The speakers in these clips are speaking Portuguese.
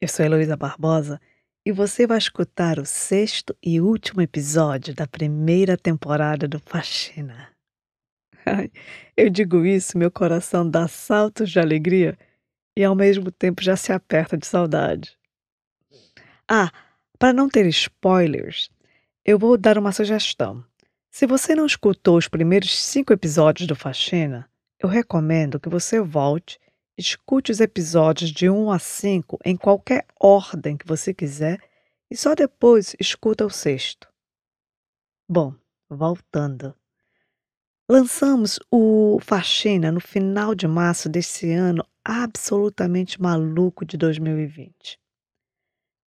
Eu sou Heloísa Barbosa e você vai escutar o sexto e último episódio da primeira temporada do Faxina. Eu digo isso, meu coração dá saltos de alegria e ao mesmo tempo já se aperta de saudade. Ah, para não ter spoilers, eu vou dar uma sugestão. Se você não escutou os primeiros cinco episódios do Faxina, eu recomendo que você volte Escute os episódios de 1 a 5 em qualquer ordem que você quiser e só depois escuta o sexto. Bom, voltando. Lançamos o Faxina no final de março desse ano absolutamente maluco de 2020.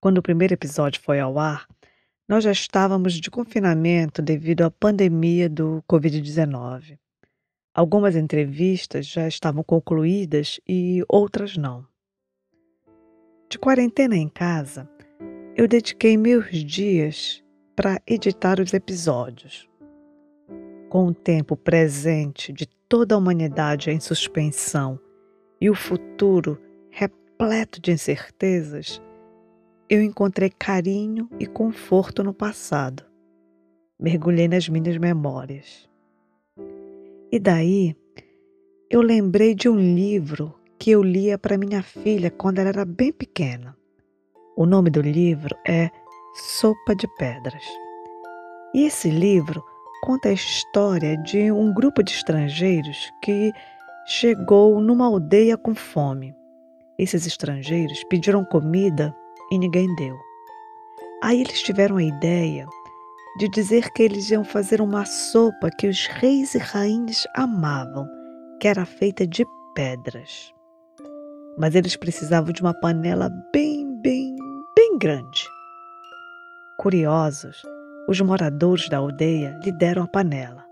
Quando o primeiro episódio foi ao ar, nós já estávamos de confinamento devido à pandemia do Covid-19. Algumas entrevistas já estavam concluídas e outras não. De quarentena em casa, eu dediquei meus dias para editar os episódios. Com o tempo presente de toda a humanidade em suspensão e o futuro repleto de incertezas, eu encontrei carinho e conforto no passado. Mergulhei nas minhas memórias. E daí eu lembrei de um livro que eu lia para minha filha quando ela era bem pequena. O nome do livro é Sopa de Pedras. E esse livro conta a história de um grupo de estrangeiros que chegou numa aldeia com fome. Esses estrangeiros pediram comida e ninguém deu. Aí eles tiveram a ideia de dizer que eles iam fazer uma sopa que os reis e rainhas amavam, que era feita de pedras. Mas eles precisavam de uma panela bem, bem, bem grande. Curiosos, os moradores da aldeia lhe deram a panela.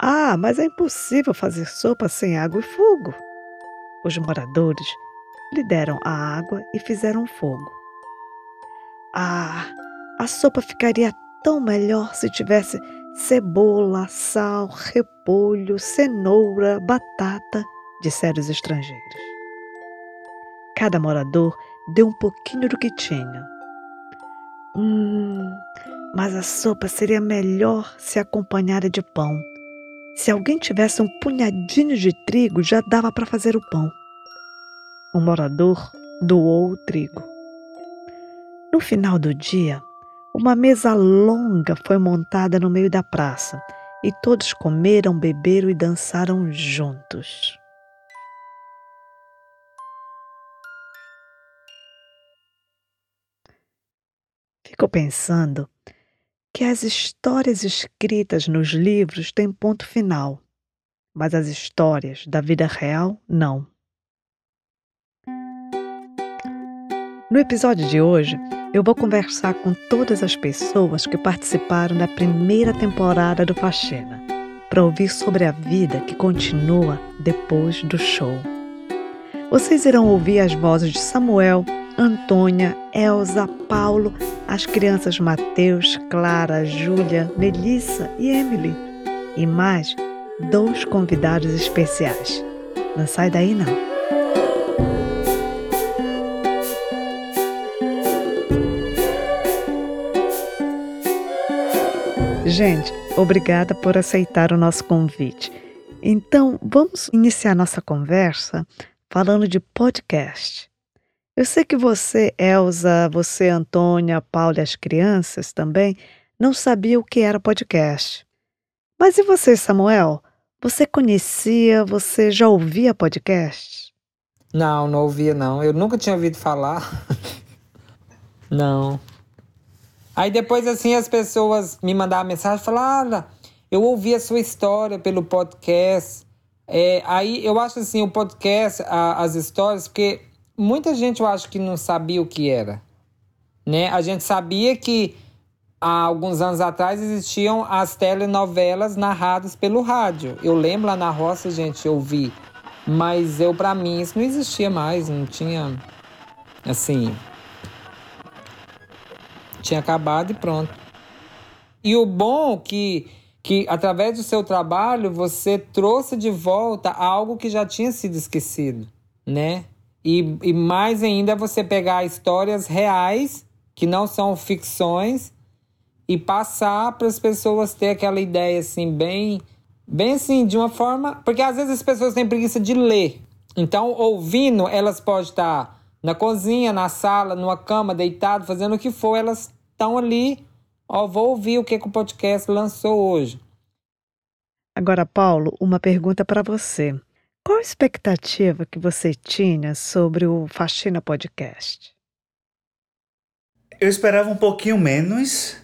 Ah, mas é impossível fazer sopa sem água e fogo. Os moradores lhe deram a água e fizeram fogo. Ah, a sopa ficaria tão melhor se tivesse cebola, sal, repolho, cenoura, batata, disseram os estrangeiros. Cada morador deu um pouquinho do que tinha. Hum, mas a sopa seria melhor se acompanhada de pão. Se alguém tivesse um punhadinho de trigo, já dava para fazer o pão. O morador doou o trigo. No final do dia, uma mesa longa foi montada no meio da praça e todos comeram, beberam e dançaram juntos. Fico pensando que as histórias escritas nos livros têm ponto final, mas as histórias da vida real não. No episódio de hoje, eu vou conversar com todas as pessoas que participaram da primeira temporada do Faxina, para ouvir sobre a vida que continua depois do show. Vocês irão ouvir as vozes de Samuel, Antônia, Elza, Paulo, as crianças Mateus, Clara, Júlia, Melissa e Emily. E mais dois convidados especiais. Não sai daí não. Gente, obrigada por aceitar o nosso convite. Então, vamos iniciar nossa conversa falando de podcast. Eu sei que você, Elza, você, Antônia, Paulo e as crianças também não sabia o que era podcast. Mas e você, Samuel? Você conhecia, você já ouvia podcast? Não, não ouvia não. Eu nunca tinha ouvido falar. não. Aí depois, assim, as pessoas me mandavam mensagem e falavam: ah, eu ouvi a sua história pelo podcast. É, aí eu acho assim, o podcast, a, as histórias, porque muita gente eu acho que não sabia o que era. Né? A gente sabia que há alguns anos atrás existiam as telenovelas narradas pelo rádio. Eu lembro lá na roça, gente, eu vi. Mas eu, para mim, isso não existia mais, não tinha. Assim, tinha acabado e pronto. E o bom que que através do seu trabalho você trouxe de volta algo que já tinha sido esquecido, né? E, e mais ainda você pegar histórias reais, que não são ficções, e passar para as pessoas ter aquela ideia assim, bem, bem assim, de uma forma. Porque às vezes as pessoas têm preguiça de ler. Então, ouvindo, elas podem estar na cozinha, na sala, numa cama, deitado, fazendo o que for, elas estão ali. Ó, vou ouvir o que, que o podcast lançou hoje. Agora, Paulo, uma pergunta para você. Qual a expectativa que você tinha sobre o Faxina Podcast? Eu esperava um pouquinho menos.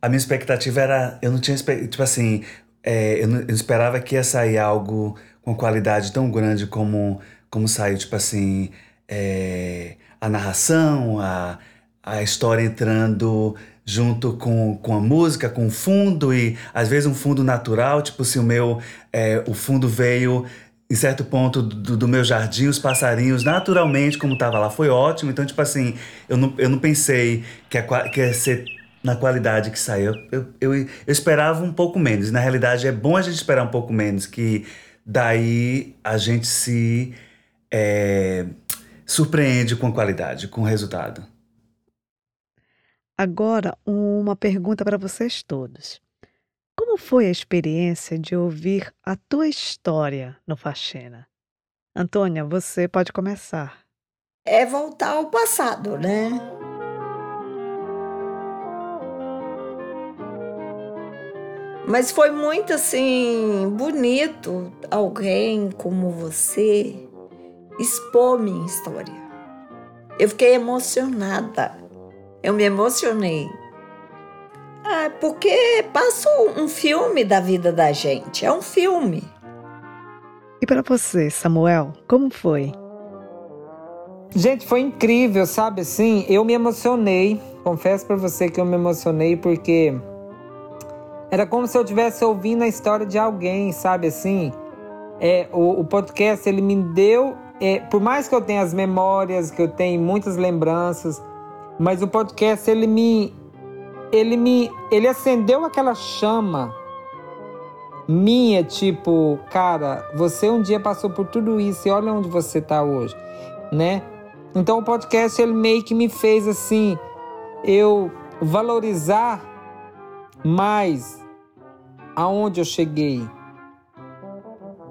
A minha expectativa era. Eu não tinha. Tipo assim. É, eu, não, eu esperava que ia sair algo com qualidade tão grande como, como saiu, tipo assim. É, a narração, a, a história entrando junto com, com a música, com o fundo, e às vezes um fundo natural, tipo se o meu. É, o fundo veio em certo ponto do, do, meu jardim, os passarinhos, naturalmente, como tava lá, foi ótimo. Então, tipo assim, eu não, eu não pensei que ia, que ia ser na qualidade que saiu. Eu, eu, eu, esperava um pouco menos. Na realidade, é bom a gente esperar um pouco menos, que daí a gente se é, surpreende com a qualidade, com o resultado. Agora, uma pergunta para vocês todos. Como foi a experiência de ouvir a tua história no Faxina? Antônia, você pode começar. É voltar ao passado, né? Mas foi muito assim bonito alguém como você expor minha história. Eu fiquei emocionada. Eu me emocionei. Ah, porque passa um filme da vida da gente. É um filme. E para você, Samuel, como foi? Gente, foi incrível, sabe assim? Eu me emocionei. Confesso para você que eu me emocionei porque era como se eu estivesse ouvindo a história de alguém, sabe assim? É, o, o podcast ele me deu, é, por mais que eu tenha as memórias, que eu tenha muitas lembranças, mas o podcast ele me ele me ele acendeu aquela chama minha, tipo, cara, você um dia passou por tudo isso e olha onde você tá hoje, né? Então o podcast ele meio que me fez assim, eu valorizar mais aonde eu cheguei.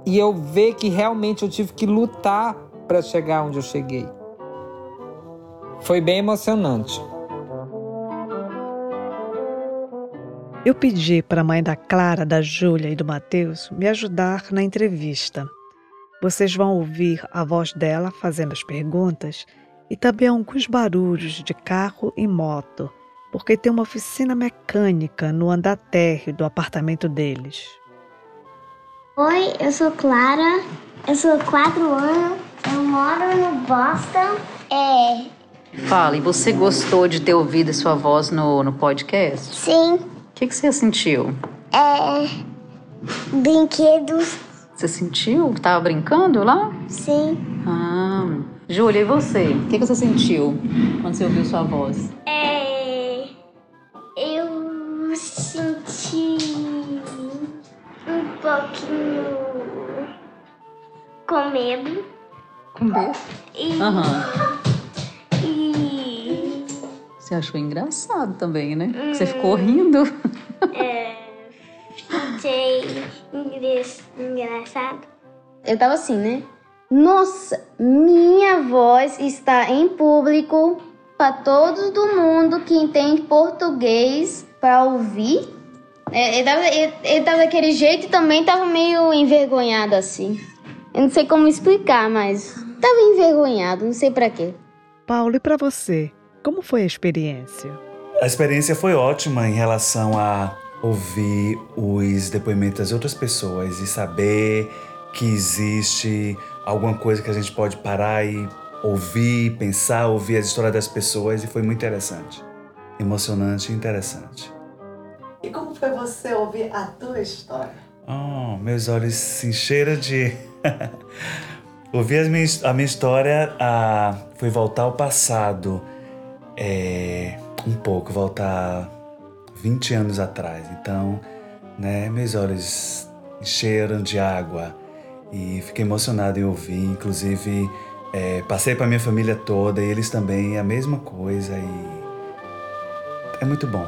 E eu ver que realmente eu tive que lutar para chegar onde eu cheguei. Foi bem emocionante. Eu pedi para a mãe da Clara, da Júlia e do Matheus me ajudar na entrevista. Vocês vão ouvir a voz dela fazendo as perguntas e também alguns barulhos de carro e moto, porque tem uma oficina mecânica no andar térreo do apartamento deles. Oi, eu sou Clara, eu sou quatro anos, eu moro no Boston. É. Fala, e você gostou de ter ouvido sua voz no, no podcast? Sim que, que você sentiu? É. Brinquedos. Você sentiu que tava brincando lá? Sim. Ah. Júlia, e você? O que, que você sentiu quando você ouviu sua voz? É. Eu senti um pouquinho com medo. Com medo? Aham. Você achou engraçado também, né? Hum. Você ficou rindo. É, fiquei engraçado. Eu tava assim, né? Nossa, minha voz está em público para todo do mundo que entende português para ouvir. É, ele, tava, ele, ele tava daquele jeito e também tava meio envergonhado assim. Eu não sei como explicar, mas tava envergonhado, não sei para quê. Paulo, e para você? Como foi a experiência? A experiência foi ótima em relação a ouvir os depoimentos das outras pessoas e saber que existe alguma coisa que a gente pode parar e ouvir, pensar, ouvir as histórias das pessoas e foi muito interessante. Emocionante e interessante. E como foi você ouvir a tua história? Oh, meus olhos se encheram de. ouvir a minha, a minha história ah, foi voltar ao passado é, um pouco, voltar 20 anos atrás. Então, né, meus olhos encheram de água e fiquei emocionado em ouvir. Inclusive, É, passei para minha família toda e eles também, a mesma coisa e é muito bom.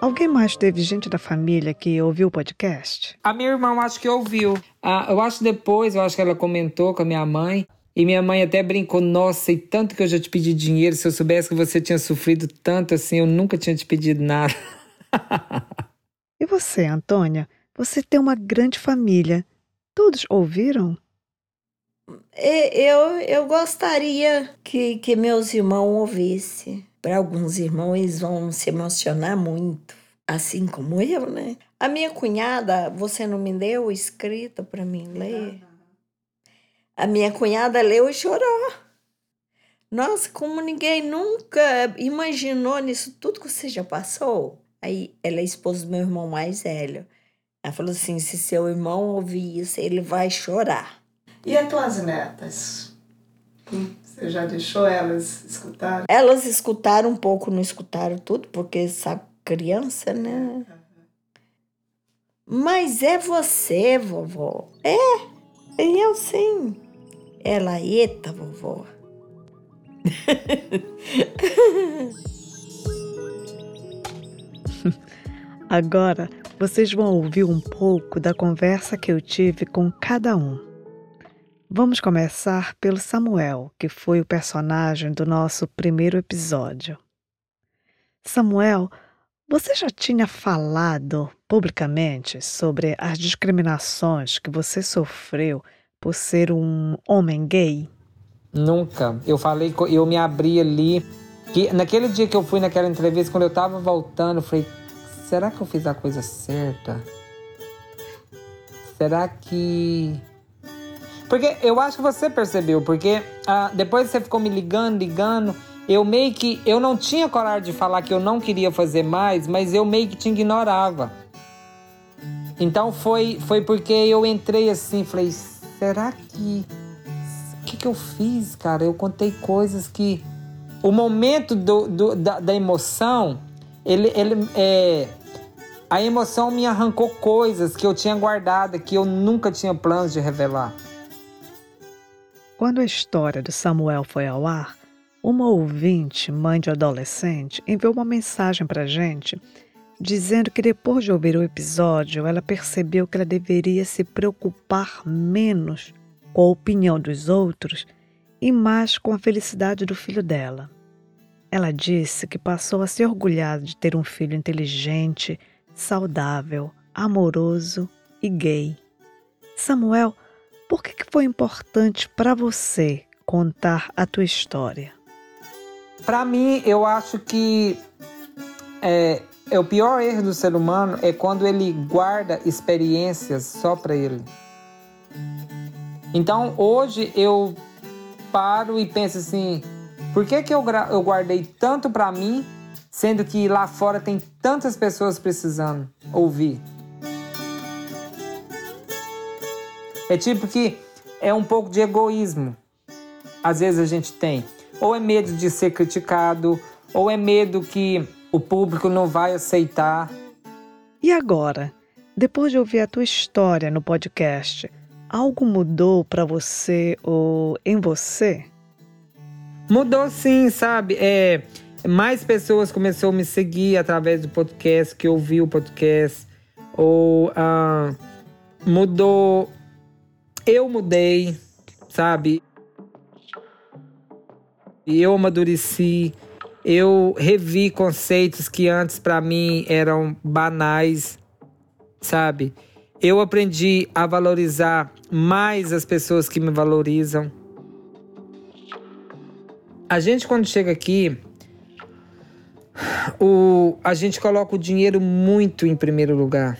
Alguém mais teve gente da família que ouviu o podcast? A minha irmã acho que ouviu. Ah, eu acho depois, eu acho que ela comentou com a minha mãe. E minha mãe até brincou, nossa, e tanto que eu já te pedi dinheiro, se eu soubesse que você tinha sofrido tanto assim, eu nunca tinha te pedido nada. e você, Antônia? Você tem uma grande família. Todos ouviram? Eu, eu gostaria que, que meus irmãos ouvissem. Para alguns irmãos, eles vão se emocionar muito, assim como eu, né? A minha cunhada, você não me deu escrita para mim ler? A minha cunhada leu e chorou. Nossa, como ninguém nunca imaginou nisso tudo que você já passou. Aí ela é esposa do meu irmão mais velho. Ela falou assim: se seu irmão ouvir isso, ele vai chorar. E as tuas netas? Você já deixou elas escutar? Elas escutaram um pouco, não escutaram tudo, porque sabe, criança, né? Mas é você, vovó. É, eu sim. Ela, eita, vovó. Agora vocês vão ouvir um pouco da conversa que eu tive com cada um. Vamos começar pelo Samuel, que foi o personagem do nosso primeiro episódio. Samuel, você já tinha falado publicamente sobre as discriminações que você sofreu por ser um homem gay? Nunca. Eu falei, eu me abri ali. Que naquele dia que eu fui naquela entrevista, quando eu tava voltando, eu falei: será que eu fiz a coisa certa? Será que. Porque eu acho que você percebeu, porque ah, depois você ficou me ligando, ligando. Eu meio que. Eu não tinha coragem de falar que eu não queria fazer mais, mas eu meio que te ignorava. Então foi, foi porque eu entrei assim, falei: será que. O que, que eu fiz, cara? Eu contei coisas que. O momento do, do da, da emoção, ele, ele é, a emoção me arrancou coisas que eu tinha guardado, que eu nunca tinha planos de revelar. Quando a história do Samuel foi ao ar, uma ouvinte, mãe de adolescente, enviou uma mensagem para gente dizendo que depois de ouvir o episódio, ela percebeu que ela deveria se preocupar menos com a opinião dos outros e mais com a felicidade do filho dela. Ela disse que passou a se orgulhar de ter um filho inteligente, saudável, amoroso e gay. Samuel, por que, que foi importante para você contar a tua história? Para mim, eu acho que é, é, o pior erro do ser humano é quando ele guarda experiências só para ele. Então, hoje eu paro e penso assim: por que, que eu, eu guardei tanto para mim sendo que lá fora tem tantas pessoas precisando ouvir. É tipo que é um pouco de egoísmo. Às vezes a gente tem. Ou é medo de ser criticado, ou é medo que o público não vai aceitar. E agora, depois de ouvir a tua história no podcast, algo mudou para você ou em você? Mudou sim, sabe? É, mais pessoas começaram a me seguir através do podcast, que ouviu o podcast, ou uh, mudou. Eu mudei, sabe? E eu amadureci, eu revi conceitos que antes para mim eram banais, sabe? Eu aprendi a valorizar mais as pessoas que me valorizam. A gente, quando chega aqui, o, a gente coloca o dinheiro muito em primeiro lugar.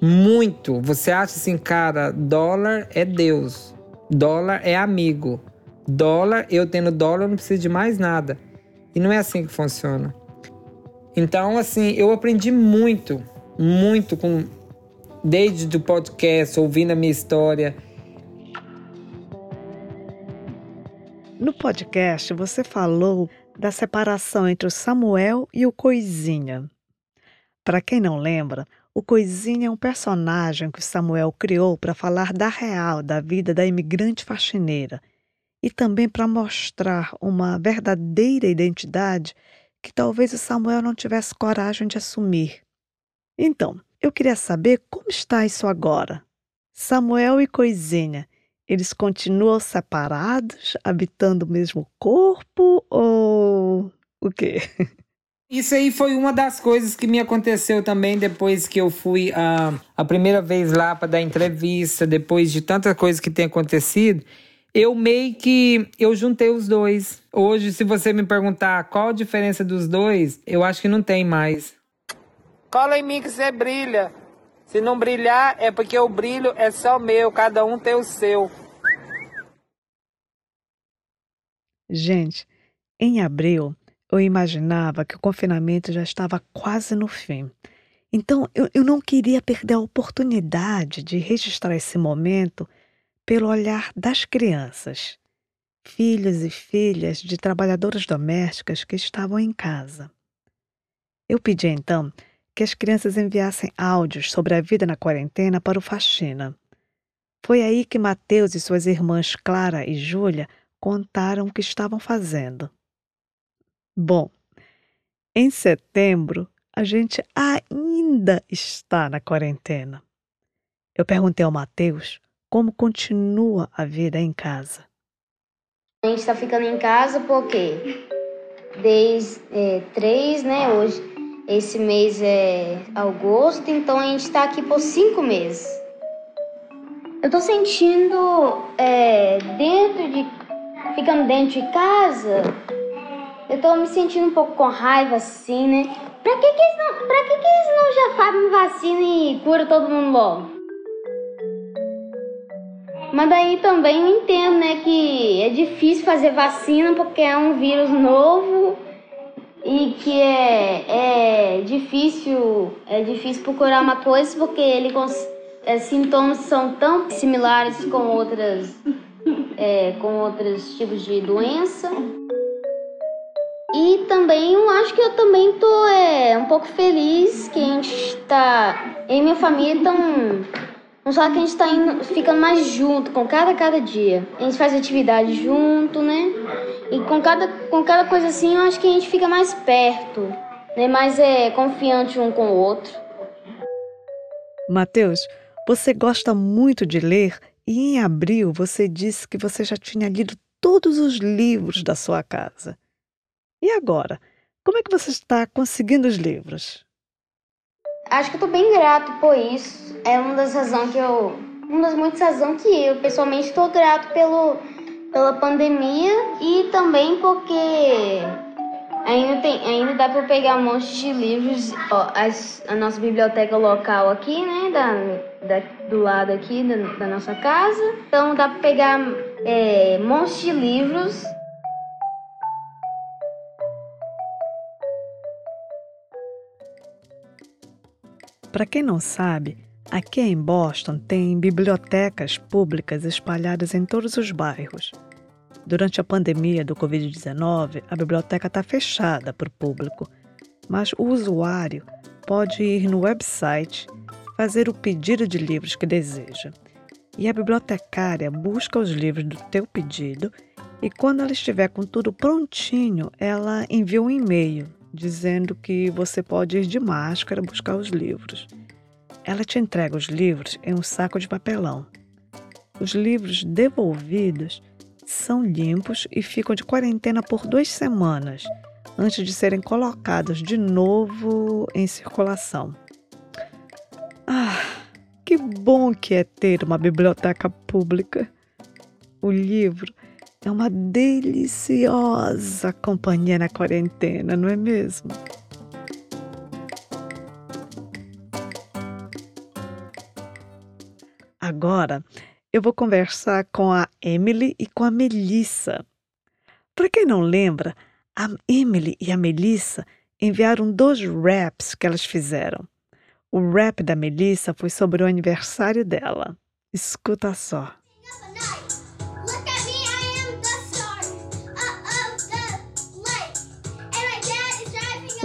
Muito. Você acha assim, cara, dólar é Deus. Dólar é amigo. Dólar, eu tendo dólar, eu não preciso de mais nada. E não é assim que funciona. Então, assim, eu aprendi muito, muito com desde o podcast, ouvindo a minha história. No podcast, você falou da separação entre o Samuel e o Coisinha. Para quem não lembra, o Coisinha é um personagem que o Samuel criou para falar da real da vida da imigrante faxineira e também para mostrar uma verdadeira identidade que talvez o Samuel não tivesse coragem de assumir. Então, eu queria saber como está isso agora. Samuel e Coisinha, eles continuam separados, habitando o mesmo corpo ou o quê? Isso aí foi uma das coisas que me aconteceu também depois que eu fui a, a primeira vez lá para dar entrevista, depois de tanta coisa que tem acontecido, eu meio que eu juntei os dois. Hoje, se você me perguntar qual a diferença dos dois, eu acho que não tem mais. Cola em mim que você brilha. Se não brilhar, é porque o brilho é só meu, cada um tem o seu. Gente, em abril, eu imaginava que o confinamento já estava quase no fim. Então, eu, eu não queria perder a oportunidade de registrar esse momento pelo olhar das crianças, filhos e filhas de trabalhadoras domésticas que estavam em casa. Eu pedi então que as crianças enviassem áudios sobre a vida na quarentena para o Faxina. Foi aí que Mateus e suas irmãs Clara e Júlia contaram o que estavam fazendo. Bom, em setembro a gente ainda está na quarentena. Eu perguntei ao Mateus como continua a vida em casa. A gente está ficando em casa porque desde é, três, né? Hoje, esse mês é agosto, então a gente está aqui por cinco meses. Eu tô sentindo é, dentro de. ficando dentro de casa, eu tô me sentindo um pouco com raiva assim, né? Pra que que eles não, pra que que eles não já fazem vacina e cura todo mundo logo? Mas daí também eu entendo, né, que é difícil fazer vacina porque é um vírus novo e que é, é difícil é difícil procurar uma coisa porque ele é, sintomas são tão similares com outras é, com outros tipos de doença. E também eu acho que eu também tô é, um pouco feliz que a gente está em minha família tão Vamos falar que a gente está indo, ficando mais junto com cada cada dia. A gente faz atividade junto, né? E com cada, com cada coisa assim, eu acho que a gente fica mais perto, né? Mais é, confiante um com o outro. Mateus, você gosta muito de ler e em abril você disse que você já tinha lido todos os livros da sua casa. E agora? Como é que você está conseguindo os livros? Acho que eu tô bem grato por isso. É uma das razões que eu. Uma das muitas razões que eu pessoalmente estou grato pelo, pela pandemia e também porque ainda, tem, ainda dá para pegar um monte de livros. Ó, as, a nossa biblioteca local aqui, né? Da, da do lado aqui da, da nossa casa. Então dá para pegar é, um monte de livros Para quem não sabe, aqui em Boston tem bibliotecas públicas espalhadas em todos os bairros. Durante a pandemia do Covid-19, a biblioteca está fechada para o público, mas o usuário pode ir no website, fazer o pedido de livros que deseja. E a bibliotecária busca os livros do teu pedido e quando ela estiver com tudo prontinho, ela envia um e-mail dizendo que você pode ir de máscara buscar os livros. Ela te entrega os livros em um saco de papelão. Os livros devolvidos são limpos e ficam de quarentena por duas semanas antes de serem colocados de novo em circulação. Ah, que bom que é ter uma biblioteca pública! O livro é uma deliciosa companhia na quarentena, não é mesmo? Agora eu vou conversar com a Emily e com a Melissa. Para quem não lembra, a Emily e a Melissa enviaram dois raps que elas fizeram. O rap da Melissa foi sobre o aniversário dela. Escuta só.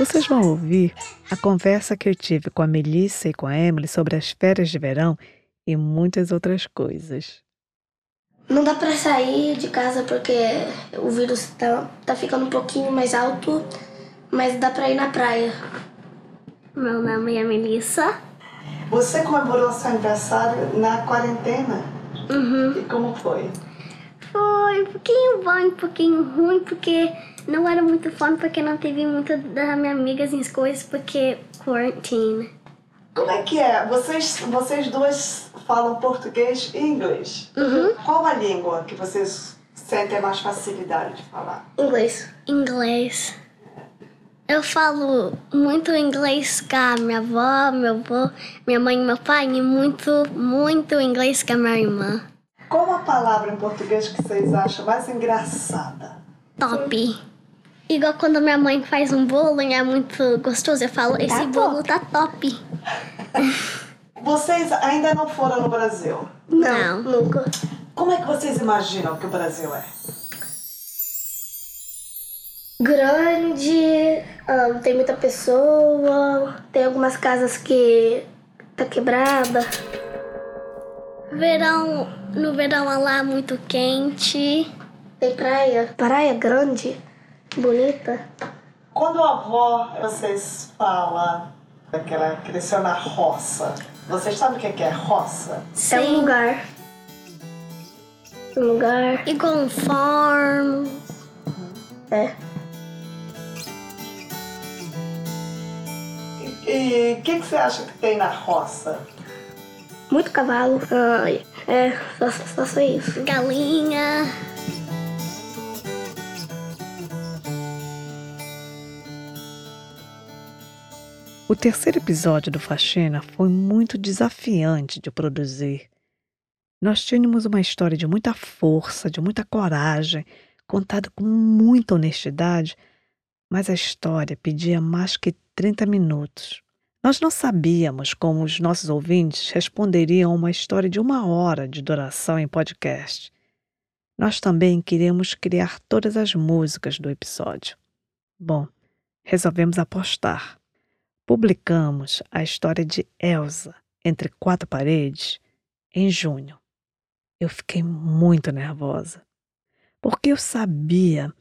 Vocês vão ouvir a conversa que eu tive com a Melissa e com a Emily sobre as férias de verão e muitas outras coisas. Não dá pra sair de casa porque o vírus tá, tá ficando um pouquinho mais alto, mas dá pra ir na praia. Meu nome é Melissa. Você comemorou seu aniversário na quarentena? Uhum. E como foi? Foi um pouquinho bom, um pouquinho ruim, porque não era muito fun, porque não teve muitas das minhas amigas em coisas, porque quarantine. Como é que é? Vocês, vocês duas falam português e inglês. Uhum. Qual a língua que vocês sentem mais facilidade de falar? Inglês. Inglês. Eu falo muito inglês com a minha avó, meu avô, minha mãe e meu pai, e muito, muito inglês com a minha irmã. Qual a palavra em português que vocês acham mais engraçada? Top. Igual quando minha mãe faz um bolo e é muito gostoso, eu falo, esse bolo tá top. Vocês ainda não foram no Brasil? Não, nunca. Como é que vocês imaginam que o Brasil é? Grande, ahn, tem muita pessoa, tem algumas casas que tá quebrada. Verão, no verão lá muito quente. Tem praia. Praia grande, bonita. Quando a avó, vocês falam que ela cresceu na roça, vocês sabem o que é que é roça? É um lugar. Um lugar. Igual um farm. É. E o que, que você acha que tem na roça? Muito cavalo. Ai, é, só, só sei isso. Galinha. O terceiro episódio do Faxina foi muito desafiante de produzir. Nós tínhamos uma história de muita força, de muita coragem, contada com muita honestidade, mas a história pedia mais que 30 minutos. Nós não sabíamos como os nossos ouvintes responderiam a uma história de uma hora de duração em podcast. Nós também queríamos criar todas as músicas do episódio. Bom, resolvemos apostar. Publicamos a história de Elsa entre quatro paredes em junho. Eu fiquei muito nervosa, porque eu sabia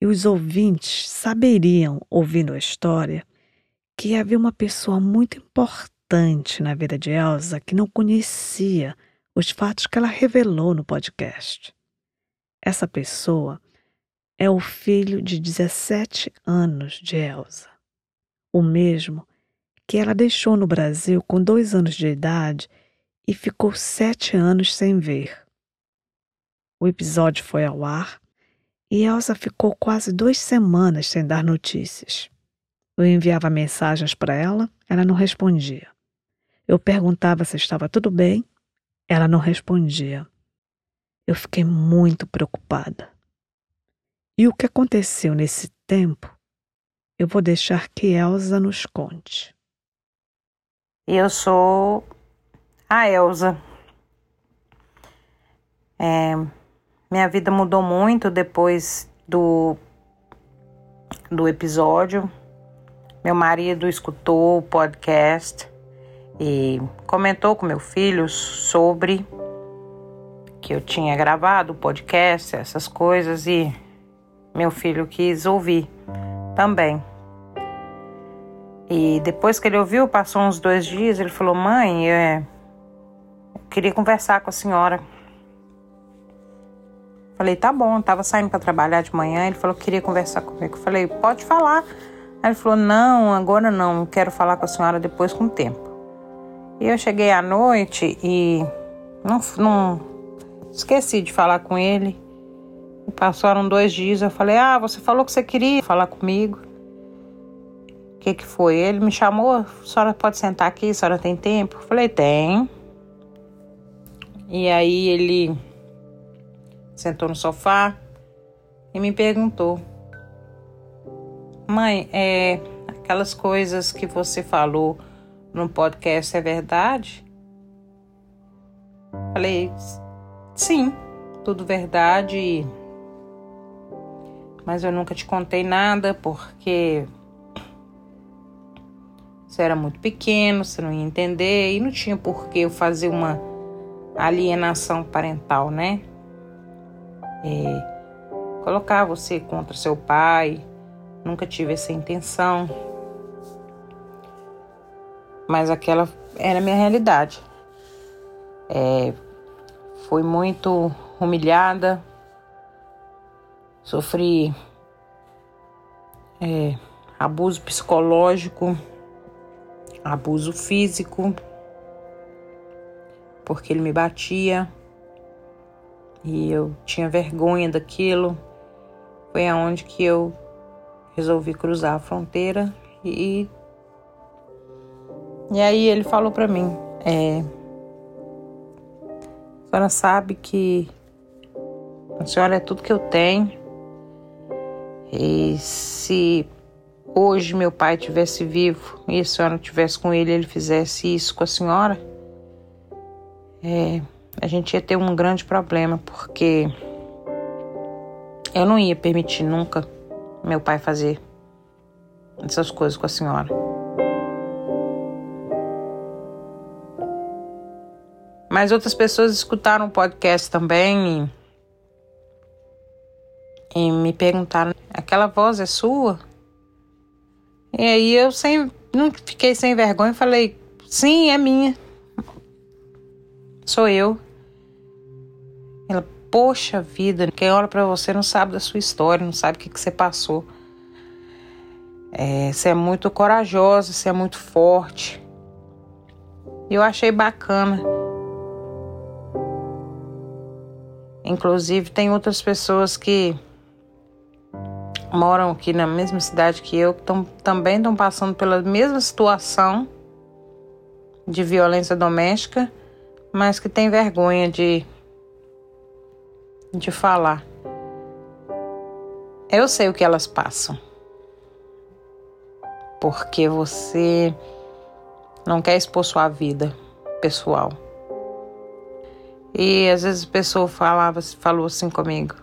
e os ouvintes saberiam, ouvindo a história, que havia uma pessoa muito importante na vida de Elsa que não conhecia os fatos que ela revelou no podcast. Essa pessoa é o filho de 17 anos de Elsa, o mesmo que ela deixou no Brasil com dois anos de idade e ficou sete anos sem ver. O episódio foi ao ar e Elsa ficou quase duas semanas sem dar notícias. Eu enviava mensagens para ela, ela não respondia. Eu perguntava se estava tudo bem, ela não respondia. Eu fiquei muito preocupada. E o que aconteceu nesse tempo, eu vou deixar que Elsa nos conte. Eu sou a Elsa. É, minha vida mudou muito depois do, do episódio. Meu marido escutou o podcast e comentou com meu filho sobre que eu tinha gravado o podcast, essas coisas, e meu filho quis ouvir também. E depois que ele ouviu, passou uns dois dias, ele falou: Mãe, é, eu queria conversar com a senhora. Falei: Tá bom, tava saindo para trabalhar de manhã. Ele falou: Queria conversar comigo. Falei: Pode falar. Aí ele falou: Não, agora não, quero falar com a senhora depois com o tempo. E eu cheguei à noite e não, não esqueci de falar com ele. E passaram dois dias, eu falei: Ah, você falou que você queria falar comigo. O que, que foi? Ele me chamou, a senhora pode sentar aqui, a senhora tem tempo? Eu falei, tem. E aí ele sentou no sofá e me perguntou: Mãe, é, aquelas coisas que você falou no podcast é verdade? Falei, sim, tudo verdade. Mas eu nunca te contei nada porque você era muito pequeno, você não ia entender e não tinha por que eu fazer uma alienação parental, né? é, colocar você contra seu pai. Nunca tive essa intenção. Mas aquela era a minha realidade. É, fui muito humilhada, sofri é, abuso psicológico, abuso físico, porque ele me batia e eu tinha vergonha daquilo. Foi aonde que eu resolvi cruzar a fronteira e e aí ele falou para mim, é, a senhora sabe que a senhora é tudo que eu tenho. E se hoje meu pai tivesse vivo e a senhora tivesse com ele, ele fizesse isso com a senhora, é, a gente ia ter um grande problema, porque eu não ia permitir nunca meu pai fazer essas coisas com a senhora. Mas outras pessoas escutaram o podcast também e, e me perguntaram: aquela voz é sua? E aí eu sem, não fiquei sem vergonha e falei: sim, é minha. Sou eu. Ela, poxa vida, quem olha para você não sabe da sua história, não sabe o que, que você passou. É, você é muito corajosa, você é muito forte. Eu achei bacana. Inclusive, tem outras pessoas que moram aqui na mesma cidade que eu, que tão, também estão passando pela mesma situação de violência doméstica, mas que tem vergonha de, de falar. Eu sei o que elas passam. Porque você não quer expor sua vida pessoal. E às vezes a pessoa falava, falou assim comigo: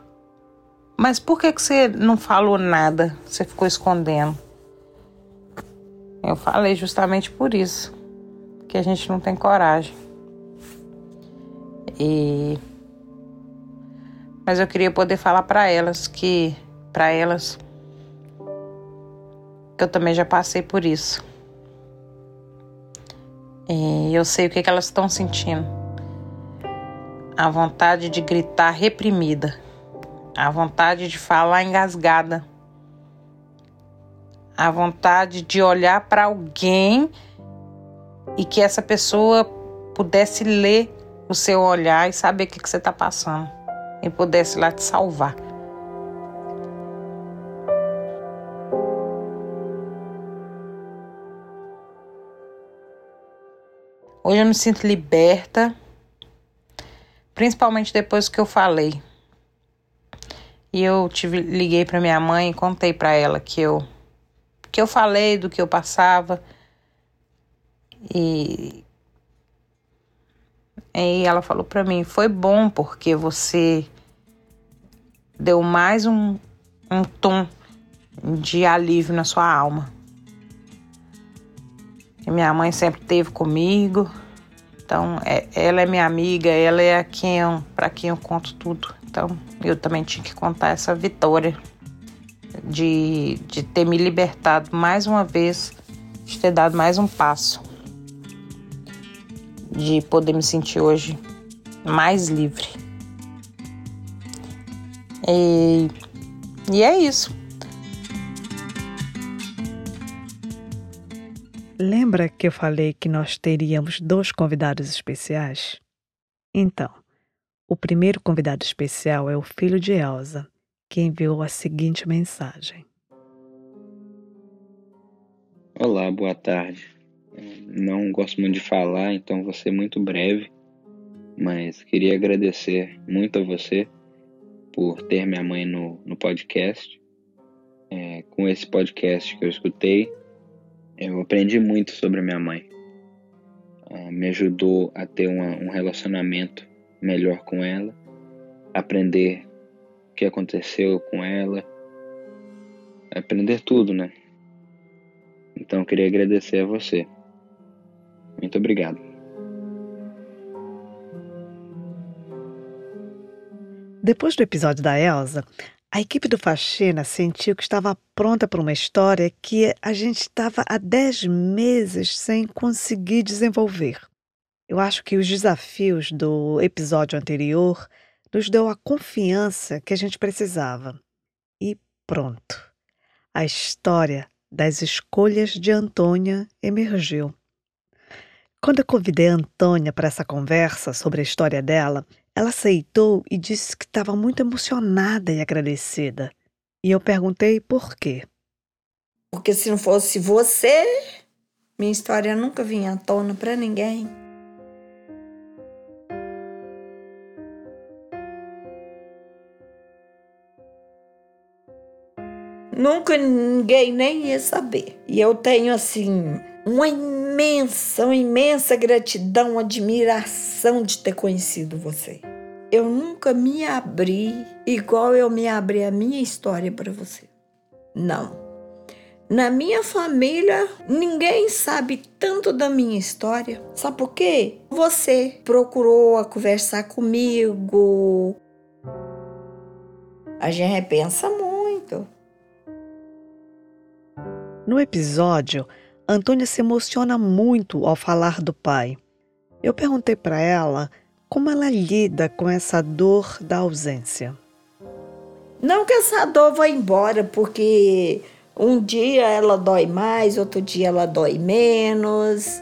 Mas por que, que você não falou nada? Você ficou escondendo? Eu falei justamente por isso, que a gente não tem coragem. E mas eu queria poder falar para elas que para elas que eu também já passei por isso. E eu sei o que, que elas estão sentindo. A vontade de gritar reprimida, a vontade de falar engasgada, a vontade de olhar para alguém e que essa pessoa pudesse ler o seu olhar e saber o que, que você está passando e pudesse lá te salvar. Hoje eu me sinto liberta principalmente depois que eu falei. E eu tive, liguei para minha mãe e contei para ela que eu que eu falei do que eu passava. E e ela falou para mim: "Foi bom porque você deu mais um, um tom de alívio na sua alma. E minha mãe sempre teve comigo. Então, é, ela é minha amiga, ela é quem para quem eu conto tudo. Então, eu também tinha que contar essa vitória de, de ter me libertado mais uma vez, de ter dado mais um passo, de poder me sentir hoje mais livre. E, e é isso. Lembra que eu falei que nós teríamos dois convidados especiais? Então, o primeiro convidado especial é o filho de Elsa, que enviou a seguinte mensagem: Olá, boa tarde. Não gosto muito de falar, então vou ser muito breve, mas queria agradecer muito a você por ter minha mãe no, no podcast. É, com esse podcast que eu escutei, eu aprendi muito sobre minha mãe. Uh, me ajudou a ter uma, um relacionamento melhor com ela, aprender o que aconteceu com ela, aprender tudo, né? Então eu queria agradecer a você. Muito obrigado. Depois do episódio da Elsa, a equipe do Faxina sentiu que estava pronta para uma história que a gente estava há 10 meses sem conseguir desenvolver. Eu acho que os desafios do episódio anterior nos deu a confiança que a gente precisava. E pronto. A história das escolhas de Antônia emergiu. Quando eu convidei a Antônia para essa conversa sobre a história dela, ela aceitou e disse que estava muito emocionada e agradecida. E eu perguntei por quê. Porque se não fosse você, minha história nunca vinha à tona para ninguém. Nunca ninguém nem ia saber. E eu tenho assim uma imensa, uma imensa gratidão, admiração de ter conhecido você. Eu nunca me abri igual eu me abri a minha história para você. Não. Na minha família, ninguém sabe tanto da minha história. Sabe por quê? Você procurou conversar comigo. A gente repensa muito. No episódio, Antônia se emociona muito ao falar do pai. Eu perguntei para ela como ela lida com essa dor da ausência. Não que essa dor vá embora, porque um dia ela dói mais, outro dia ela dói menos.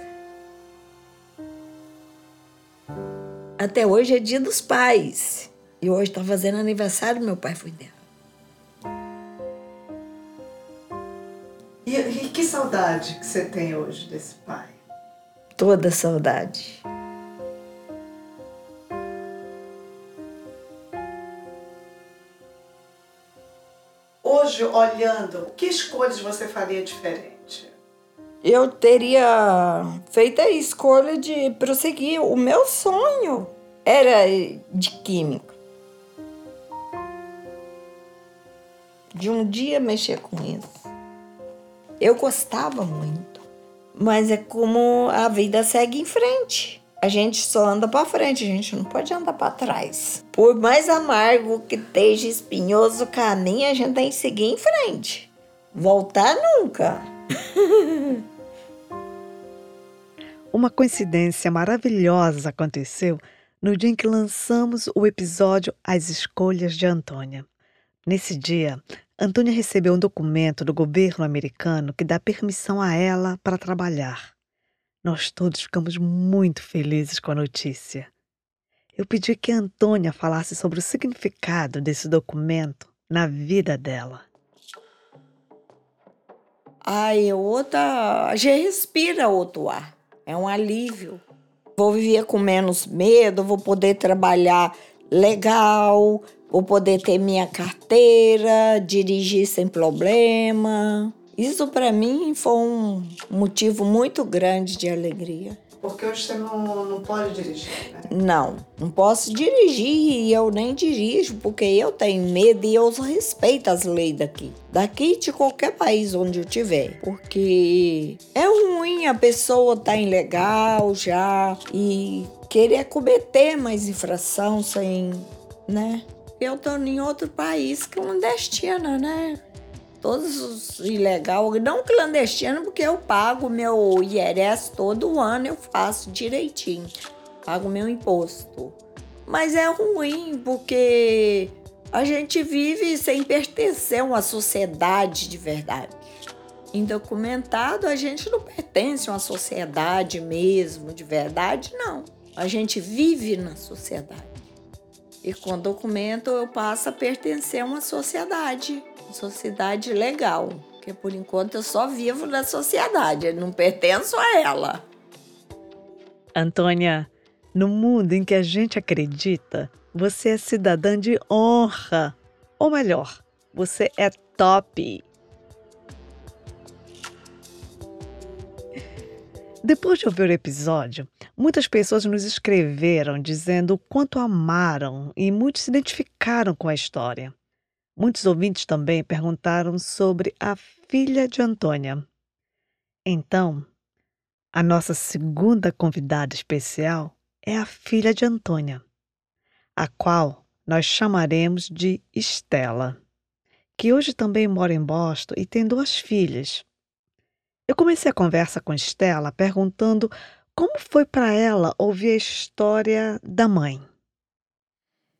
Até hoje é dia dos pais. E hoje está fazendo aniversário, meu pai foi dela. Saudade que você tem hoje desse pai? Toda saudade. Hoje, olhando, que escolhas você faria diferente? Eu teria feito a escolha de prosseguir. O meu sonho era de química. De um dia mexer com isso. Eu gostava muito. Mas é como a vida segue em frente. A gente só anda para frente, a gente não pode andar para trás. Por mais amargo que esteja espinhoso o caminho, a gente tem que seguir em frente. Voltar nunca. Uma coincidência maravilhosa aconteceu no dia em que lançamos o episódio As Escolhas de Antônia. Nesse dia, Antônia recebeu um documento do governo americano que dá permissão a ela para trabalhar. Nós todos ficamos muito felizes com a notícia. Eu pedi que Antônia falasse sobre o significado desse documento na vida dela. Ai, outra. Já respira outro ar. É um alívio. Vou viver com menos medo, vou poder trabalhar legal, vou poder ter minha carteira, dirigir sem problema. Isso para mim foi um motivo muito grande de alegria. Porque hoje você não, não pode dirigir, né? Não, não posso dirigir e eu nem dirijo porque eu tenho medo e eu respeito as leis daqui. Daqui de qualquer país onde eu estiver. Porque é ruim a pessoa estar tá ilegal já e querer cometer mais infração sem, né? Eu tô em outro país clandestina, né? todos os ilegal, não clandestino, porque eu pago meu IRS todo ano, eu faço direitinho, pago meu imposto. Mas é ruim porque a gente vive sem pertencer a uma sociedade de verdade. Indocumentado, a gente não pertence a uma sociedade mesmo, de verdade, não. A gente vive na sociedade. E com documento eu passo a pertencer a uma sociedade sociedade legal, porque por enquanto eu só vivo na sociedade, eu não pertenço a ela. Antônia, no mundo em que a gente acredita, você é cidadã de honra. Ou melhor, você é top. Depois de ouvir o episódio, muitas pessoas nos escreveram dizendo o quanto amaram e muitos se identificaram com a história. Muitos ouvintes também perguntaram sobre a filha de Antônia. Então, a nossa segunda convidada especial é a filha de Antônia, a qual nós chamaremos de Estela, que hoje também mora em Boston e tem duas filhas. Eu comecei a conversa com Estela perguntando como foi para ela ouvir a história da mãe.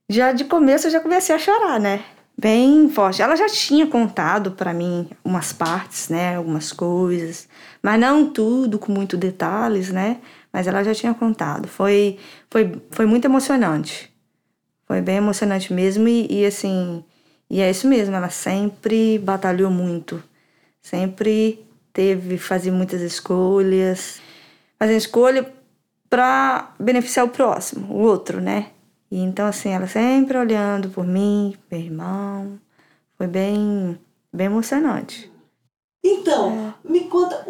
Já de começo eu já comecei a chorar, né? Bem forte. Ela já tinha contado para mim umas partes, né, algumas coisas, mas não tudo com muito detalhes, né? Mas ela já tinha contado. Foi foi foi muito emocionante. Foi bem emocionante mesmo e, e assim, e é isso mesmo, ela sempre batalhou muito. Sempre teve fazer muitas escolhas, fazer escolha para beneficiar o próximo, o outro, né? E então, assim, ela sempre olhando por mim, meu irmão. Foi bem, bem emocionante. Então, é. me conta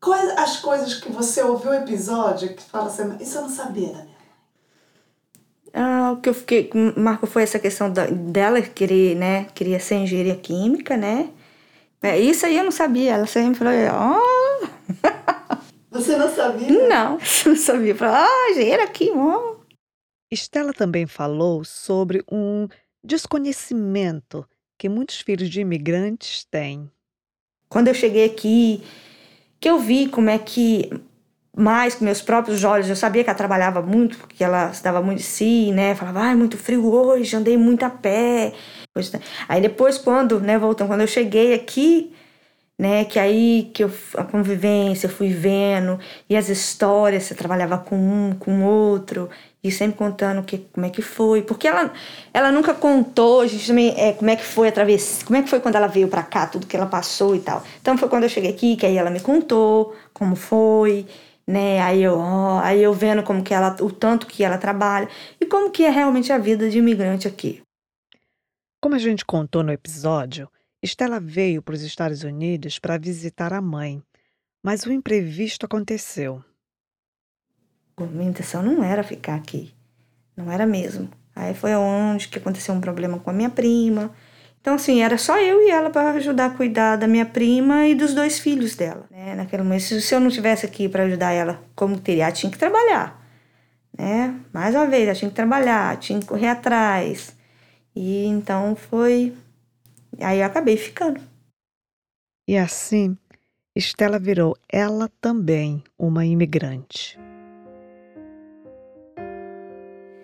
quais as coisas que você ouviu o episódio que fala assim, isso eu não sabia da minha ah, o que eu fiquei marco foi essa questão da, dela querer, né, queria ser engenharia química, né? É, isso aí eu não sabia. Ela sempre falou, oh. Você não sabia? Não, não sabia. Falei, ah, engenheira química. Estela também falou sobre um desconhecimento que muitos filhos de imigrantes têm. Quando eu cheguei aqui, que eu vi como é que mais com meus próprios olhos, eu sabia que ela trabalhava muito, porque ela estava muito de si, né? Falava, ai, muito frio hoje, andei muito a pé. Aí depois, quando, né, voltando, quando eu cheguei aqui, né? Que aí que eu, a convivência, eu fui vendo, e as histórias, você trabalhava com um, com outro, e sempre contando que, como é que foi. Porque ela, ela nunca contou, a gente também, é, como é que foi a travessia, como é que foi quando ela veio para cá, tudo que ela passou e tal. Então foi quando eu cheguei aqui, que aí ela me contou como foi, né? Aí eu, ó, aí eu vendo como que ela, o tanto que ela trabalha e como que é realmente a vida de imigrante aqui. Como a gente contou no episódio, Estela veio para os Estados Unidos para visitar a mãe, mas o imprevisto aconteceu. Minha intenção não era ficar aqui, não era mesmo. Aí foi onde que aconteceu um problema com a minha prima. Então, assim, era só eu e ela para ajudar a cuidar da minha prima e dos dois filhos dela. Né? Naquele momento, se eu não estivesse aqui para ajudar ela como teria, ela tinha que trabalhar. Né? Mais uma vez, ela tinha que trabalhar, tinha que correr atrás. E então foi Aí eu acabei ficando. E assim, Estela virou ela também uma imigrante.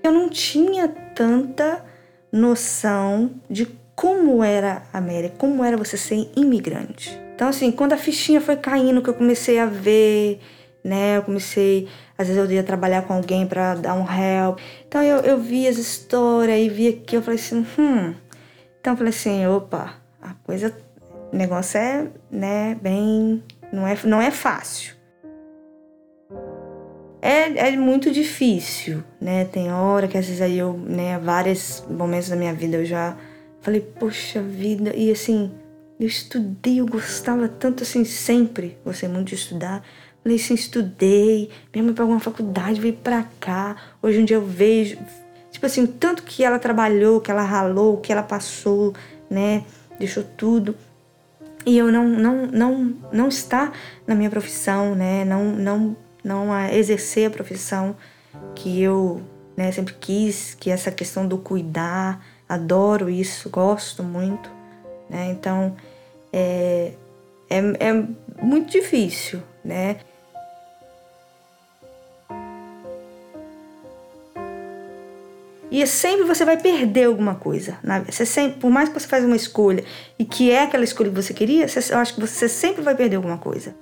Eu não tinha tanta noção de como era a América, como era você ser imigrante. Então, assim, quando a fichinha foi caindo, que eu comecei a ver, né, eu comecei, às vezes eu ia trabalhar com alguém para dar um help. Então, eu, eu vi as histórias e vi aqui, eu falei assim, hum, então eu falei assim, opa, a coisa, o negócio é, né, bem, não é, não é fácil. É, é muito difícil, né? Tem hora que às vezes aí eu, né, vários momentos da minha vida eu já falei, poxa vida, e assim, eu estudei, eu gostava tanto assim, sempre gostei muito de estudar. Falei assim, estudei, minha mãe pagou uma faculdade, veio pra cá. Hoje em dia eu vejo, Tipo assim, tanto que ela trabalhou, que ela ralou, que ela passou, né? Deixou tudo. E eu não não não não está na minha profissão, né? Não não não a exercer a profissão que eu, né, sempre quis, que é essa questão do cuidar, adoro isso, gosto muito, né? Então, é, é, é muito difícil, né? E sempre você vai perder alguma coisa. Você sempre, por mais que você faça uma escolha e que é aquela escolha que você queria, eu acho que você sempre vai perder alguma coisa.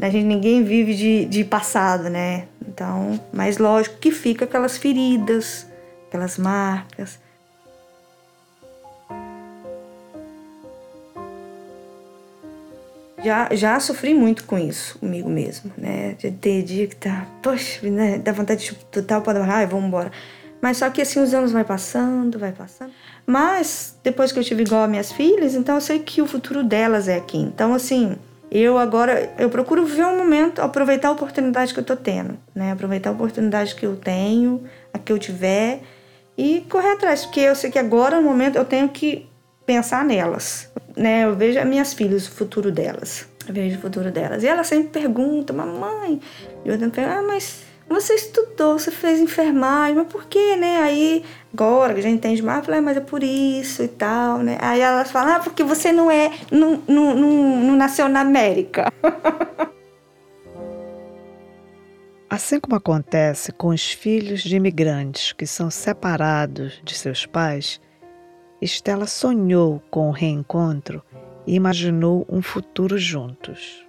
A gente, ninguém vive de, de passado, né? Então, mas lógico que fica aquelas feridas, aquelas marcas. Já, já sofri muito com isso comigo mesmo, né? De ter dia que tá, poxa, né? Dá vontade de chutar o pau da ai, vamos embora. Mas só que assim os anos vai passando, vai passando. Mas depois que eu tive igual a minhas filhas, então eu sei que o futuro delas é aqui. Então assim, eu agora eu procuro ver um momento, aproveitar a oportunidade que eu tô tendo, né? Aproveitar a oportunidade que eu tenho, a que eu tiver e correr atrás, porque eu sei que agora no momento eu tenho que pensar nelas né, eu vejo as minhas filhas, o futuro delas. Eu vejo o futuro delas. E ela sempre pergunta, mamãe, eu ah, mas você estudou, você fez enfermagem, mas por quê, né? Aí, agora que a gente entende mais, eu falei, ah, mas é por isso e tal, né? Aí elas falam, ah, porque você não é, não, não, não, não nasceu na América. Assim como acontece com os filhos de imigrantes que são separados de seus pais, Estela sonhou com o reencontro e imaginou um futuro juntos.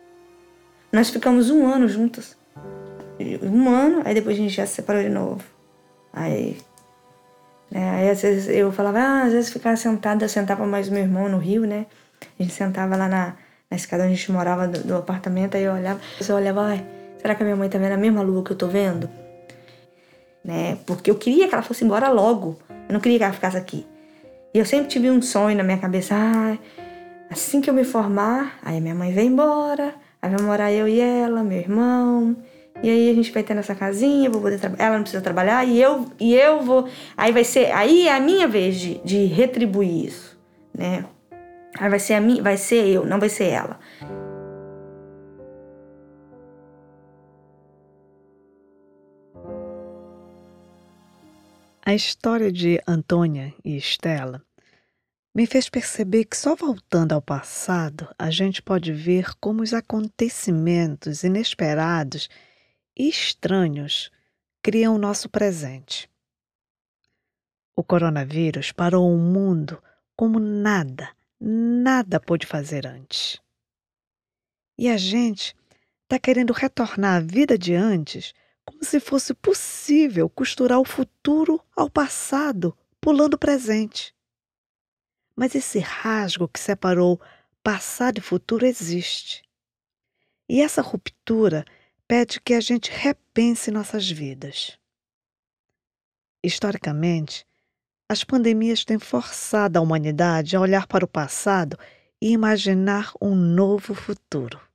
Nós ficamos um ano juntos. Um ano, aí depois a gente já se separou de novo. Aí, né, aí às vezes eu falava, ah, às vezes ficava sentada, eu sentava mais meu irmão no Rio, né? A gente sentava lá na, na escada onde a gente morava do, do apartamento, aí eu olhava, eu olhava, ai, será que a minha mãe tá vendo a mesma lua que eu tô vendo? Né? Porque eu queria que ela fosse embora logo. Eu não queria que ela ficasse aqui. E eu sempre tive um sonho na minha cabeça, ah, assim que eu me formar, aí minha mãe vem embora, aí vai morar eu e ela, meu irmão, e aí a gente vai ter nossa casinha, vou poder ela não precisa trabalhar e eu e eu vou, aí vai ser, aí é a minha vez de, de retribuir isso, né? Aí vai ser a mim, vai ser eu, não vai ser ela. A história de Antônia e Estela me fez perceber que só voltando ao passado a gente pode ver como os acontecimentos inesperados e estranhos criam o nosso presente. O coronavírus parou o mundo como nada, nada pôde fazer antes. E a gente está querendo retornar à vida de antes como se fosse possível costurar o futuro ao passado, pulando o presente. Mas esse rasgo que separou passado e futuro existe. E essa ruptura pede que a gente repense nossas vidas. Historicamente, as pandemias têm forçado a humanidade a olhar para o passado e imaginar um novo futuro.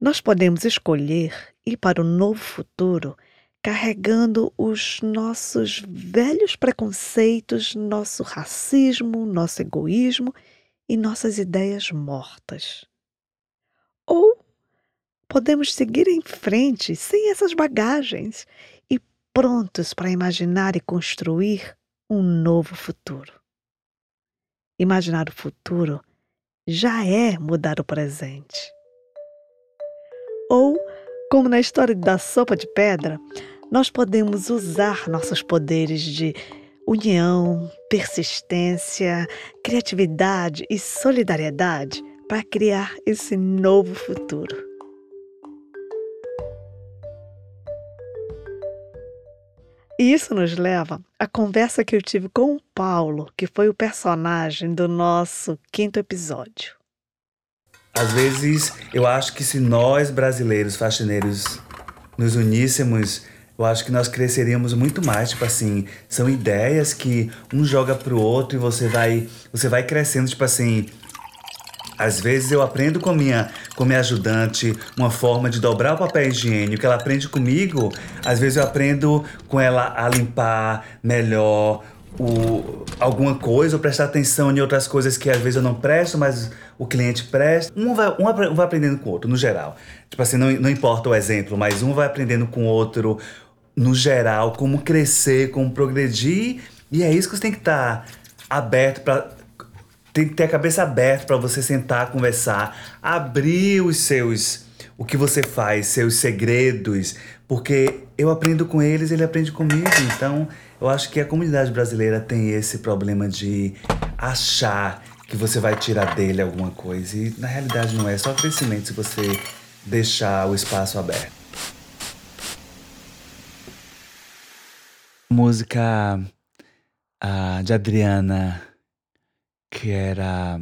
Nós podemos escolher ir para o novo futuro carregando os nossos velhos preconceitos, nosso racismo, nosso egoísmo e nossas ideias mortas. Ou podemos seguir em frente sem essas bagagens e prontos para imaginar e construir um novo futuro. Imaginar o futuro já é mudar o presente. Ou, como na história da sopa de pedra, nós podemos usar nossos poderes de união, persistência, criatividade e solidariedade para criar esse novo futuro. E isso nos leva à conversa que eu tive com o Paulo, que foi o personagem do nosso quinto episódio. Às vezes, eu acho que se nós brasileiros faxineiros nos uníssemos, eu acho que nós cresceríamos muito mais. Tipo assim, são ideias que um joga pro outro e você vai, você vai crescendo, tipo assim. Às vezes eu aprendo com minha, com minha ajudante uma forma de dobrar o papel higiênico. Ela aprende comigo. Às vezes eu aprendo com ela a limpar melhor o, alguma coisa ou prestar atenção em outras coisas que às vezes eu não presto, mas o cliente presta. Um vai, um vai aprendendo com o outro, no geral. Tipo assim, não, não importa o exemplo, mas um vai aprendendo com o outro, no geral, como crescer, como progredir. E é isso que você tem que estar tá aberto para tem que ter a cabeça aberta para você sentar, conversar, abrir os seus o que você faz, seus segredos, porque eu aprendo com eles, ele aprende comigo. Então, eu acho que a comunidade brasileira tem esse problema de achar que você vai tirar dele alguma coisa. E na realidade não é, é só crescimento se você deixar o espaço aberto. Música uh, de Adriana, que era.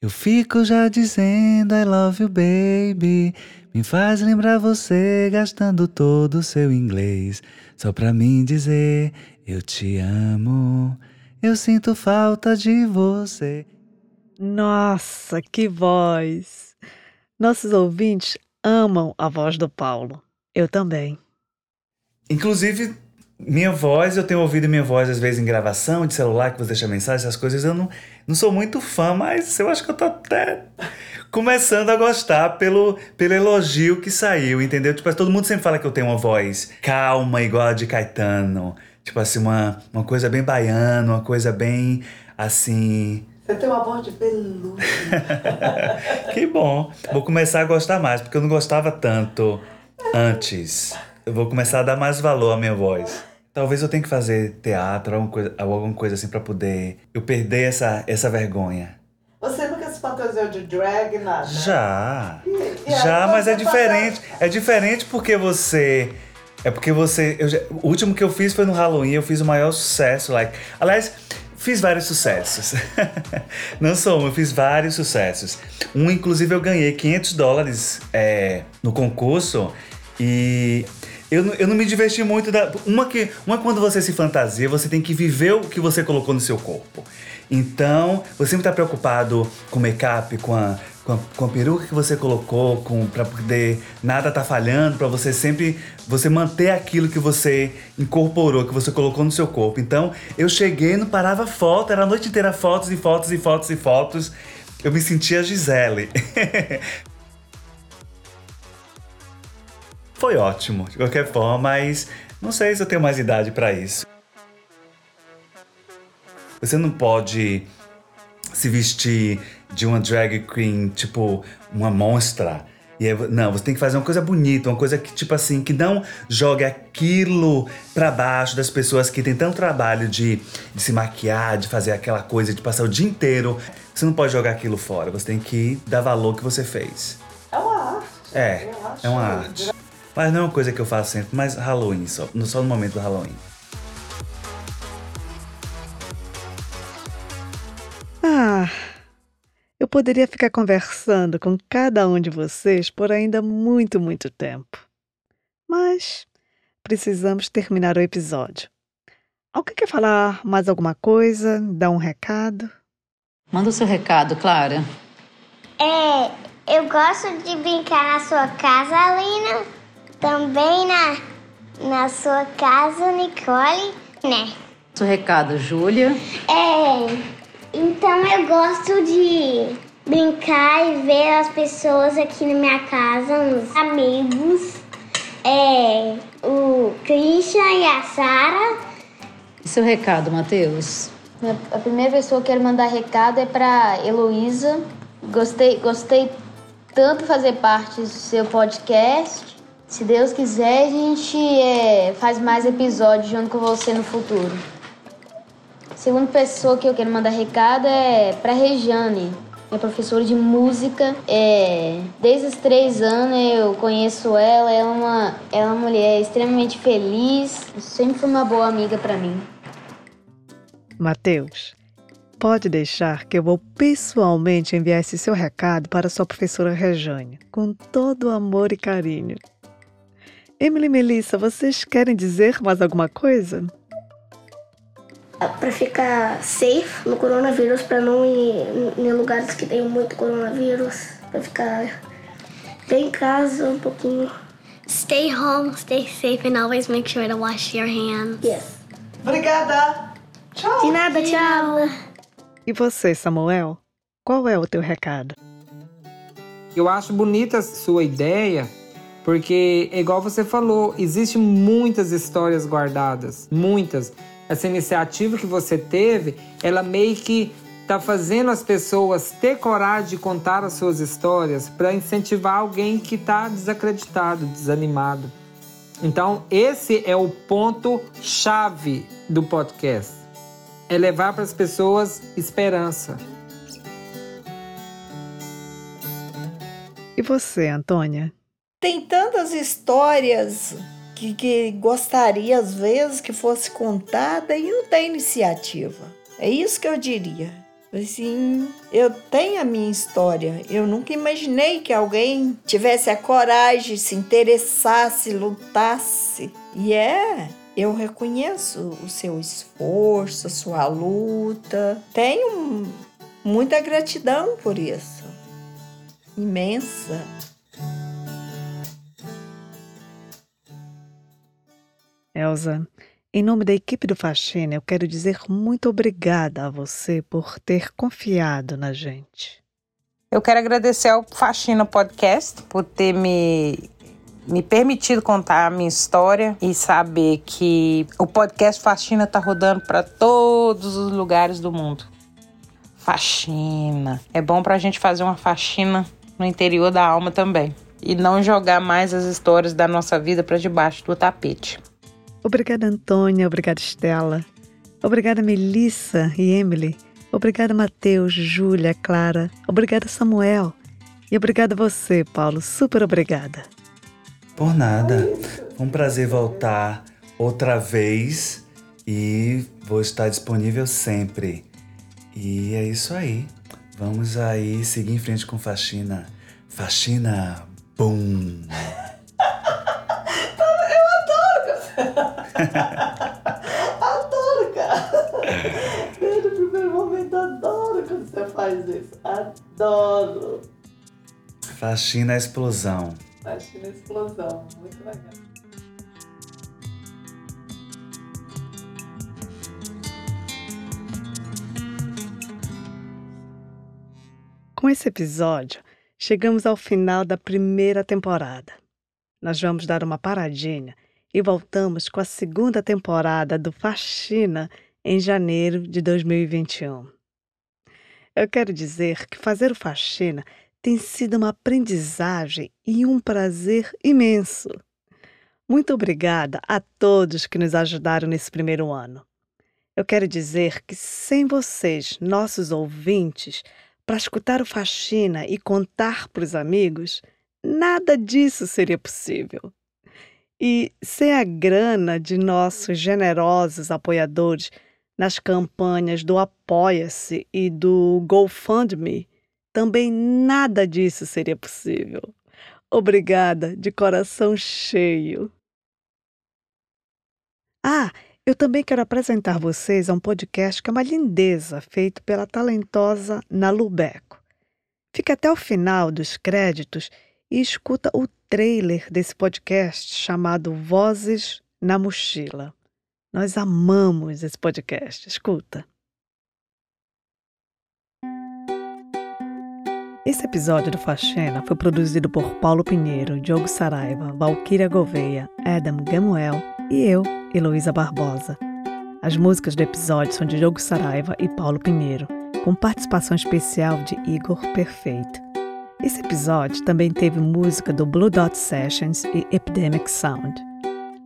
Eu fico já dizendo I love you, baby. Me faz lembrar você gastando todo o seu inglês. Só pra mim dizer eu te amo. Eu sinto falta de você. Nossa, que voz! Nossos ouvintes amam a voz do Paulo. Eu também. Inclusive, Minha voz, eu tenho ouvido minha voz às vezes em gravação de celular, que você deixa mensagem, essas coisas. Eu não, não sou muito fã, mas eu acho que eu tô até começando a gostar pelo, pelo elogio que saiu, entendeu? Tipo, todo mundo sempre fala que eu tenho uma voz calma, igual a de Caetano. Tipo assim, uma, uma coisa bem baiana, uma coisa bem assim. Você tem uma voz de pelúcia. que bom. Vou começar a gostar mais, porque eu não gostava tanto antes. Eu vou começar a dar mais valor à minha voz. Talvez eu tenha que fazer teatro, alguma coisa, alguma coisa assim, para poder eu perder essa, essa vergonha. Você nunca se fantasiou de drag, nada? Já. E- e Já, mas é diferente. É diferente porque você. É porque você. eu o último que eu fiz foi no Halloween, eu fiz o maior sucesso. Like, aliás, fiz vários sucessos. Não só um, eu fiz vários sucessos. Um, inclusive, eu ganhei 500 dólares é, no concurso e. Eu, não- eu não me diverti muito da. Uma que. Uma quando você se fantasia, você tem que viver o que você colocou no seu corpo. Então, você sempre tá preocupado com o make-up, com a, com a, com a peruca que você colocou, com para poder nada tá falhando, para você sempre você manter aquilo que você incorporou, que você colocou no seu corpo. Então, eu cheguei, não parava foto, era a noite inteira fotos e fotos e fotos e fotos. Eu me sentia Gisele. Foi ótimo, de qualquer forma, mas não sei se eu tenho mais idade para isso. Você não pode se vestir de uma drag queen, tipo uma monstra. E aí, não, você tem que fazer uma coisa bonita, uma coisa que, tipo assim, que não jogue aquilo pra baixo das pessoas que têm tanto trabalho de, de se maquiar, de fazer aquela coisa, de passar o dia inteiro. Você não pode jogar aquilo fora, você tem que dar valor ao que você fez. É uma arte. É, Eu acho é uma arte. Mas não é uma coisa que eu faço sempre, mas Halloween só, no- só no momento do Halloween. Ah, eu poderia ficar conversando com cada um de vocês por ainda muito, muito tempo. Mas precisamos terminar o episódio. Alguém quer falar mais alguma coisa? Dar um recado? Manda o seu recado, Clara. É, eu gosto de brincar na sua casa, Alina. Também na, na sua casa, Nicole, né? Seu recado, Júlia. É, então eu gosto de brincar e ver as pessoas aqui na minha casa, os amigos. É, o Christian e a Sara. E seu recado, Matheus? A primeira pessoa que eu quero mandar recado é pra Heloísa. Gostei, gostei tanto fazer parte do seu podcast. Se Deus quiser, a gente é, faz mais episódios junto com você no futuro. Segunda pessoa que eu quero mandar recado é pra Regiane, minha professora de música. É, desde os três anos eu conheço ela, ela é uma, ela é uma mulher extremamente feliz, sempre foi uma boa amiga pra mim. Mateus, pode deixar que eu vou pessoalmente enviar esse seu recado para sua professora Rejane, com todo o amor e carinho. Emily e Melissa, vocês querem dizer mais alguma coisa? Pra ficar safe no coronavírus, pra não ir em- lugares que tem muito coronavírus, pra ficar bem em casa um pouquinho. Stay home, stay safe, and always make sure to wash your hands. Yes. Obrigada. Tchau. De nada, tchau. E você, Samuel? Qual é o teu recado? Eu acho bonita a sua ideia, porque, igual você falou, existem muitas histórias guardadas, muitas. Essa iniciativa que você teve, ela meio que tá fazendo as pessoas ter coragem de contar as suas histórias para incentivar alguém que tá desacreditado, desanimado. Então, esse é o ponto chave do podcast. É levar para as pessoas esperança. E você, Antônia? Tem tantas histórias que, que gostaria, às vezes, que fosse contada e não tem iniciativa. É isso que eu diria. Assim, eu tenho a minha história. Eu nunca imaginei que alguém tivesse a coragem, se interessasse, lutasse. E é, eu reconheço o seu esforço, a sua luta. Tenho muita gratidão por isso. Imensa. Elsa, Em nome da equipe do Faxina, eu quero dizer muito obrigada a você por ter confiado na gente. Eu quero agradecer ao Faxina Podcast por ter me, me permitido contar a minha história e saber que o podcast Faxina tá rodando para todos os lugares do mundo. Faxina. É bom pra gente fazer uma faxina no interior da alma também. E não jogar mais as histórias da nossa vida para debaixo do tapete. Obrigada, Antônia. Obrigada, Estela. Obrigada, Melissa e Emily. Obrigada, Matheus, Júlia, Clara. Obrigada, Samuel. E obrigada você, Paulo. Super obrigada. Por nada. Um prazer voltar outra vez e vou estar disponível sempre. E é isso aí. Vamos aí seguir em frente com faxina. Faxina, boom! adoro, cara. Desde o primeiro momento, adoro quando você faz isso. Adoro. Faxina explosão. Faxina explosão. Muito legal. Com esse episódio, chegamos ao final da primeira temporada. Nós vamos dar uma paradinha e voltamos com a segunda temporada do Faxina em janeiro de 2021. Eu quero dizer que fazer o Faxina tem sido uma aprendizagem e um prazer imenso. Muito obrigada a todos que nos ajudaram nesse primeiro ano. Eu quero dizer que sem vocês, nossos ouvintes, para escutar o Faxina e contar para os amigos, nada disso seria possível. E sem a grana de nossos generosos apoiadores nas campanhas do Apoia-se e do GoFundMe, também nada disso seria possível. Obrigada de coração cheio. Ah, eu também quero apresentar vocês a um podcast que é uma lindeza, feito pela talentosa Nalu Beco. Fique até o final dos créditos e escuta o trailer desse podcast chamado Vozes na Mochila. Nós amamos esse podcast. Escuta. Esse episódio do Faxena foi produzido por Paulo Pinheiro, Diogo Saraiva, Valquíria Gouveia, Adam Gamuel e eu, Heloísa Barbosa. As músicas do episódio são de Diogo Saraiva e Paulo Pinheiro, com participação especial de Igor Perfeito. Esse episódio também teve música do Blue Dot Sessions e Epidemic Sound.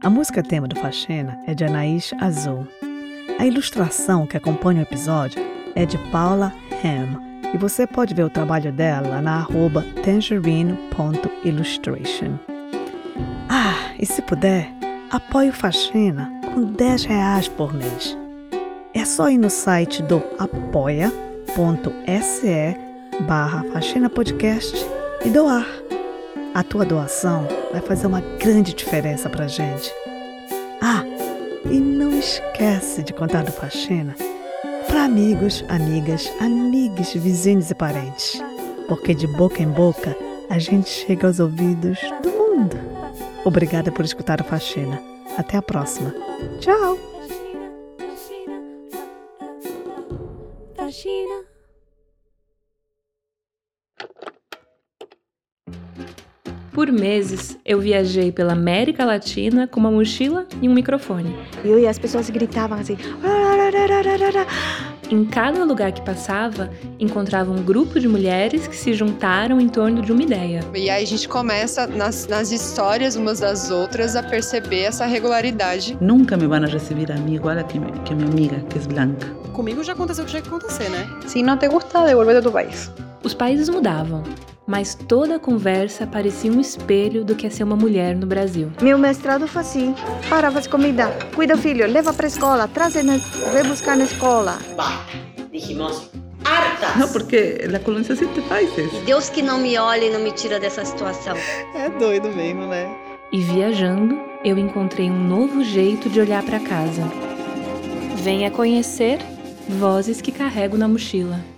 A música tema do Faxena é de Anaís Azul. A ilustração que acompanha o episódio é de Paula Ham, e você pode ver o trabalho dela na arroba tangerine.illustration. Ah, e se puder, apoie o Faxina com 10 reais por mês. É só ir no site do apoia.se barra Faxina Podcast e doar. A tua doação vai fazer uma grande diferença pra gente. Ah, e não esquece de contar do Faxina para amigos, amigas, amigos, vizinhos e parentes. Porque de boca em boca a gente chega aos ouvidos do mundo. Obrigada por escutar o Faxina. Até a próxima. Tchau! Por meses, eu viajei pela América Latina com uma mochila e um microfone. E as pessoas gritavam assim. Em cada lugar que passava, encontrava um grupo de mulheres que se juntaram em torno de uma ideia. E aí a gente começa, nas, nas histórias umas das outras, a perceber essa regularidade. Nunca me vão receber a mim igual a que, que minha amiga, que é branca. Comigo já aconteceu o que tinha que acontecer, né? Se não te gusta, devolver a tu país. Os países mudavam, mas toda a conversa parecia um espelho do que é ser uma mulher no Brasil. Meu mestrado foi assim: para, faz comida, cuida filho, leva para escola, traz, na, vai buscar na escola. Bah, dijimos hartas. Não, porque a colonização te faz isso. Deus que não me olhe e não me tira dessa situação. É doido mesmo, né? E viajando, eu encontrei um novo jeito de olhar para casa. Venha conhecer Vozes que Carrego na Mochila.